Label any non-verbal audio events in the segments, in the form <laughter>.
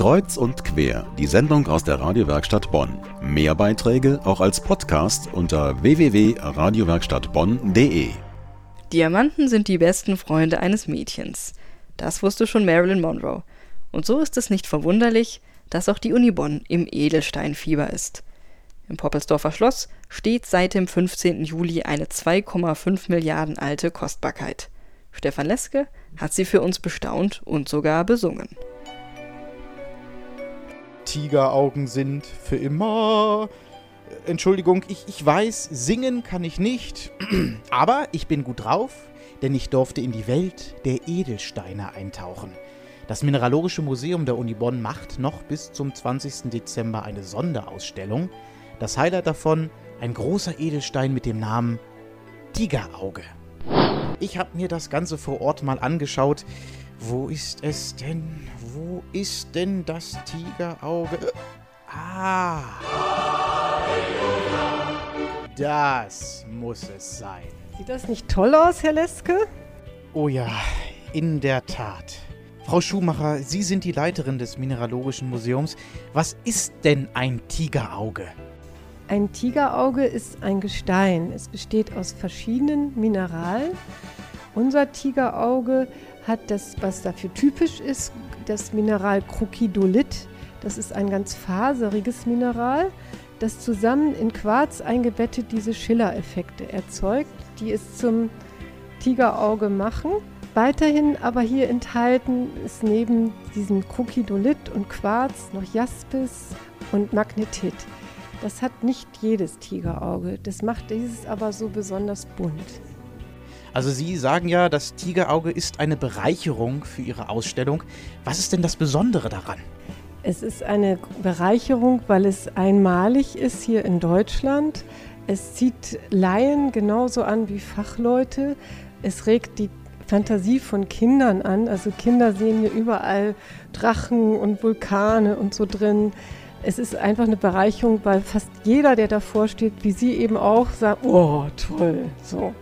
Kreuz und quer, die Sendung aus der Radiowerkstatt Bonn. Mehr Beiträge auch als Podcast unter www.radiowerkstattbonn.de. Diamanten sind die besten Freunde eines Mädchens. Das wusste schon Marilyn Monroe. Und so ist es nicht verwunderlich, dass auch die Uni Bonn im Edelsteinfieber ist. Im Poppelsdorfer Schloss steht seit dem 15. Juli eine 2,5 Milliarden alte Kostbarkeit. Stefan Leske hat sie für uns bestaunt und sogar besungen. Tigeraugen sind für immer. Entschuldigung, ich, ich weiß, singen kann ich nicht, <clears throat> aber ich bin gut drauf, denn ich durfte in die Welt der Edelsteine eintauchen. Das Mineralogische Museum der Uni Bonn macht noch bis zum 20. Dezember eine Sonderausstellung. Das Highlight davon ein großer Edelstein mit dem Namen Tigerauge. Ich habe mir das Ganze vor Ort mal angeschaut. Wo ist es denn? Wo ist denn das Tigerauge? Ah! Das muss es sein. Sieht das nicht toll aus, Herr Leske? Oh ja, in der Tat. Frau Schumacher, Sie sind die Leiterin des Mineralogischen Museums. Was ist denn ein Tigerauge? Ein Tigerauge ist ein Gestein. Es besteht aus verschiedenen Mineralen. Unser Tigerauge hat das, was dafür typisch ist, das Mineral Krokidolit. Das ist ein ganz faseriges Mineral, das zusammen in Quarz eingebettet diese Schillereffekte erzeugt, die es zum Tigerauge machen. Weiterhin aber hier enthalten ist neben diesem Krokidolit und Quarz noch Jaspis und Magnetit. Das hat nicht jedes Tigerauge. Das macht dieses aber so besonders bunt. Also Sie sagen ja, das Tigerauge ist eine Bereicherung für Ihre Ausstellung. Was ist denn das Besondere daran? Es ist eine Bereicherung, weil es einmalig ist hier in Deutschland. Es zieht Laien genauso an wie Fachleute. Es regt die Fantasie von Kindern an. Also Kinder sehen hier überall Drachen und Vulkane und so drin es ist einfach eine Bereicherung, weil fast jeder, der davor steht, wie Sie eben auch, sagt, oh, toll, so.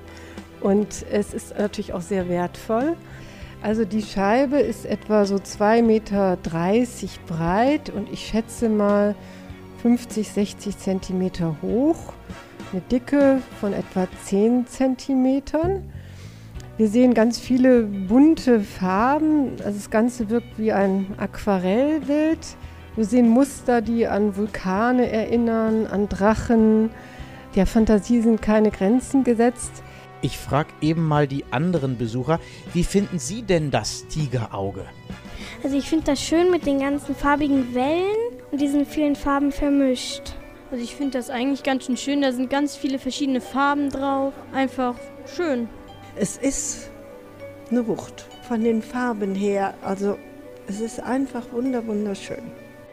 Und es ist natürlich auch sehr wertvoll. Also die Scheibe ist etwa so 2,30 Meter breit und ich schätze mal 50, 60 Zentimeter hoch. Eine Dicke von etwa 10 Zentimetern. Wir sehen ganz viele bunte Farben. Also das Ganze wirkt wie ein Aquarellbild. Wir sehen Muster, die an Vulkane erinnern, an Drachen. Der Fantasie sind keine Grenzen gesetzt. Ich frage eben mal die anderen Besucher, wie finden Sie denn das Tigerauge? Also ich finde das schön mit den ganzen farbigen Wellen und diesen vielen Farben vermischt. Also ich finde das eigentlich ganz schön schön. Da sind ganz viele verschiedene Farben drauf. Einfach schön. Es ist eine Wucht von den Farben her. Also es ist einfach wunderschön.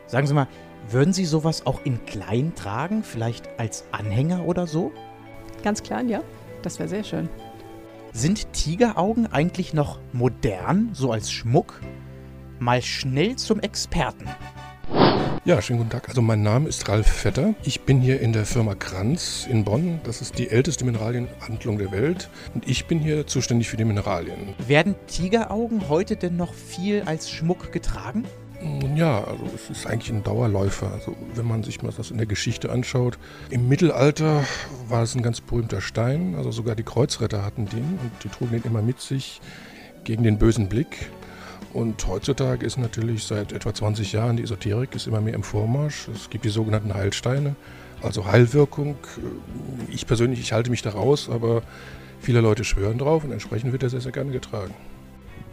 Sagen Sie mal, würden Sie sowas auch in klein tragen? Vielleicht als Anhänger oder so? Ganz klein, ja. Das wäre sehr schön. Sind Tigeraugen eigentlich noch modern, so als Schmuck? Mal schnell zum Experten. Ja, schönen guten Tag. Also mein Name ist Ralf Vetter. Ich bin hier in der Firma Kranz in Bonn. Das ist die älteste Mineralienhandlung der Welt. Und ich bin hier zuständig für die Mineralien. Werden Tigeraugen heute denn noch viel als Schmuck getragen? Ja, also es ist eigentlich ein Dauerläufer. Also wenn man sich mal das in der Geschichte anschaut, im Mittelalter war es ein ganz berühmter Stein. Also sogar die Kreuzritter hatten den und die trugen den immer mit sich gegen den bösen Blick. Und heutzutage ist natürlich seit etwa 20 Jahren die Esoterik ist immer mehr im Vormarsch. Es gibt die sogenannten Heilsteine, also Heilwirkung. Ich persönlich, ich halte mich da raus, aber viele Leute schwören drauf und entsprechend wird er sehr, sehr gerne getragen.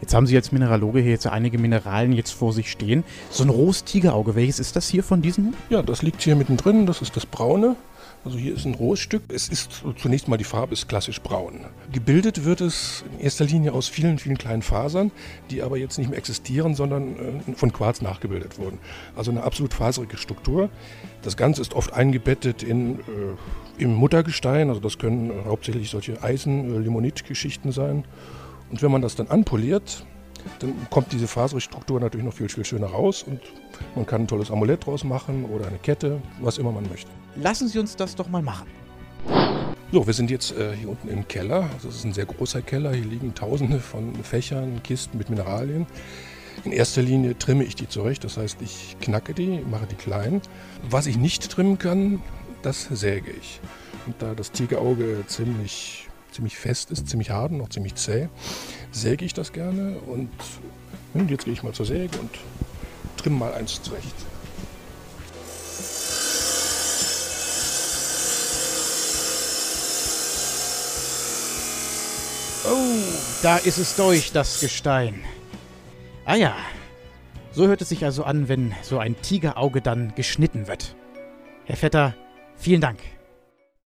Jetzt haben Sie als Mineraloge hier jetzt einige Mineralien jetzt vor sich stehen. So ein rohes Tigerauge, welches ist das hier von diesen? Ja, das liegt hier mittendrin, das ist das braune. Also hier ist ein rohes Stück. Es ist zunächst mal die Farbe ist klassisch braun. Gebildet wird es in erster Linie aus vielen, vielen kleinen Fasern, die aber jetzt nicht mehr existieren, sondern äh, von Quarz nachgebildet wurden. Also eine absolut faserige Struktur. Das Ganze ist oft eingebettet in, äh, im Muttergestein. Also das können äh, hauptsächlich solche Eisen-Limonit-Geschichten sein. Und wenn man das dann anpoliert, dann kommt diese Faserstruktur natürlich noch viel, viel schöner raus und man kann ein tolles Amulett draus machen oder eine Kette, was immer man möchte. Lassen Sie uns das doch mal machen. So, wir sind jetzt äh, hier unten im Keller. Das ist ein sehr großer Keller. Hier liegen tausende von Fächern, Kisten mit Mineralien. In erster Linie trimme ich die zurecht, das heißt, ich knacke die, mache die klein. Was ich nicht trimmen kann, das säge ich. Und da das Tigerauge ziemlich, ziemlich fest ist, ziemlich hart und noch ziemlich zäh, säge ich das gerne. Und jetzt gehe ich mal zur Säge und trimme mal eins zurecht. Oh, da ist es durch, das Gestein. Ah ja, so hört es sich also an, wenn so ein Tigerauge dann geschnitten wird. Herr Vetter, vielen Dank.